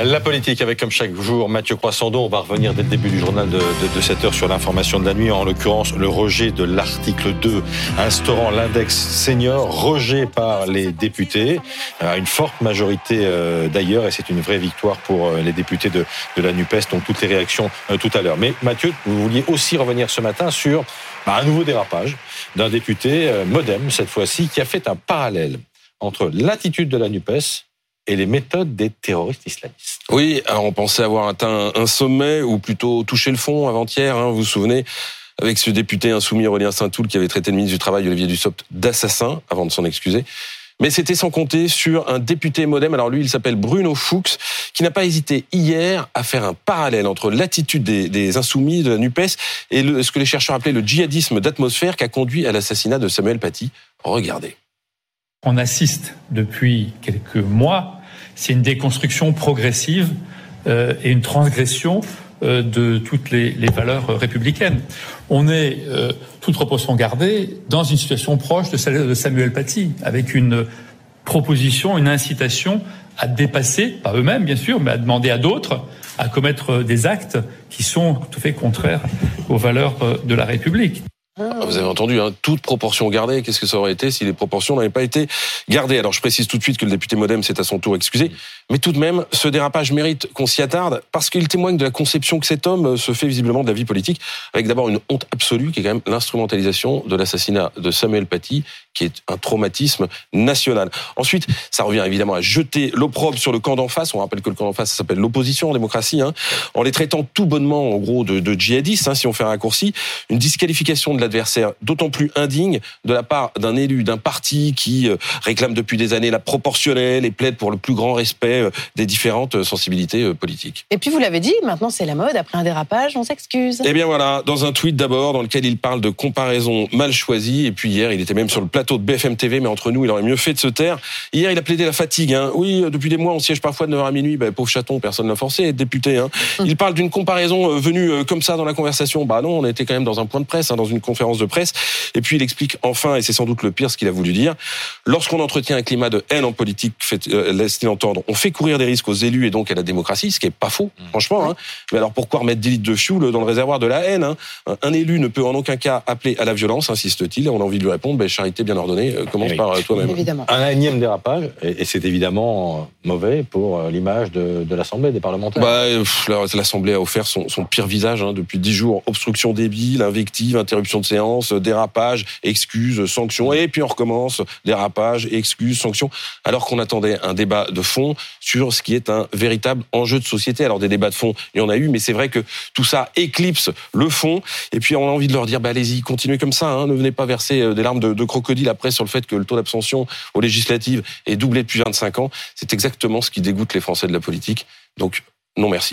La politique avec comme chaque jour Mathieu Croissandon. On va revenir dès le début du journal de, de, 7 heures sur l'information de la nuit, en l'occurrence le rejet de l'article 2 instaurant l'index senior, rejet par les députés, à une forte majorité euh, d'ailleurs, et c'est une vraie victoire pour euh, les députés de, de la NUPES, donc toutes les réactions euh, tout à l'heure. Mais Mathieu, vous vouliez aussi revenir ce matin sur bah, un nouveau dérapage d'un député modem cette fois-ci qui a fait un parallèle entre l'attitude de la NUPES et les méthodes des terroristes islamistes. Oui, alors on pensait avoir atteint un sommet ou plutôt touché le fond avant-hier, hein, vous vous souvenez avec ce député insoumis Aurélien Saint-Toul qui avait traité le ministre du Travail Olivier Dussopt d'assassin avant de s'en excuser. Mais c'était sans compter sur un député modem. Alors lui, il s'appelle Bruno Fuchs, qui n'a pas hésité hier à faire un parallèle entre l'attitude des, insoumis de la NUPES et ce que les chercheurs appelaient le djihadisme d'atmosphère qui a conduit à l'assassinat de Samuel Paty. Regardez. On assiste depuis quelques mois, c'est une déconstruction progressive euh, et une transgression euh, de toutes les, valeurs républicaines. On est, euh, toute proportion gardée, dans une situation proche de celle de Samuel Paty, avec une proposition, une incitation à dépasser, pas eux-mêmes bien sûr, mais à demander à d'autres à commettre des actes qui sont tout à fait contraires aux valeurs de la République. Ah, vous avez entendu, hein, toute proportion gardée. Qu'est-ce que ça aurait été si les proportions n'avaient pas été gardées? Alors je précise tout de suite que le député Modem s'est à son tour excusé. Mais tout de même, ce dérapage mérite qu'on s'y attarde parce qu'il témoigne de la conception que cet homme se fait visiblement de la vie politique, avec d'abord une honte absolue qui est quand même l'instrumentalisation de l'assassinat de Samuel Paty qui est un traumatisme national. Ensuite, ça revient évidemment à jeter l'opprobre sur le camp d'en face. On rappelle que le camp d'en face, s'appelle l'opposition en démocratie, hein, en les traitant tout bonnement, en gros, de, de djihadistes, hein, si on fait un raccourci. Une disqualification de d'autant plus indigne de la part d'un élu d'un parti qui euh, réclame depuis des années la proportionnelle et plaide pour le plus grand respect euh, des différentes euh, sensibilités politiques. Et puis vous l'avez dit, maintenant c'est la mode. Après un dérapage, on s'excuse. Eh bien voilà, dans un tweet d'abord dans lequel il parle de comparaison mal choisie. Et puis hier, il était même sur le plateau de BFM TV, mais entre nous, il aurait mieux fait de se taire. Hier, il a plaidé la fatigue. Hein. Oui, depuis des mois, on siège parfois de 9h à minuit. Ben, pauvre chaton, personne l'a forcé à être député. Hein. Hum. Il parle d'une comparaison venue comme ça dans la conversation. Bah non, on était quand même dans un point de presse, hein, dans une conférence de presse. Et puis il explique enfin, et c'est sans doute le pire, ce qu'il a voulu dire. Lorsqu'on entretient un climat de haine en politique, euh, laisse-t-il entendre, on fait courir des risques aux élus et donc à la démocratie, ce qui est pas faux, hum. franchement. Hein. Mais alors pourquoi remettre des litres de fioul dans le réservoir de la haine hein? Un élu ne peut en aucun cas appeler à la violence, insiste-t-il. Et on a envie de lui répondre, ben, charité bien ordonnée, commence eh par toi-même. Un énième dérapage, et c'est évidemment mauvais pour euh, l'image de, l'Assemblée, des parlementaires. Bah, L'Assemblée a offert son, pire visage hein, depuis dix jours. Obstruction débile, invective, interruption de séance, dérapage, excuses, sanctions, et puis on recommence, dérapage, excuses, sanctions, alors qu'on attendait un débat de fond sur ce qui est un véritable enjeu de société. Alors des débats de fond, il y en a eu, mais c'est vrai que tout ça éclipse le fond, et puis on a envie de leur dire, bah, allez-y, continuez comme ça, hein, ne venez pas verser euh, des larmes de, de crocodile après sur le fait que le taux d'abstention aux législatives est doublé depuis 25 ans. C'est exactement ce qui dégoûte les Français de la politique. Donc, non merci.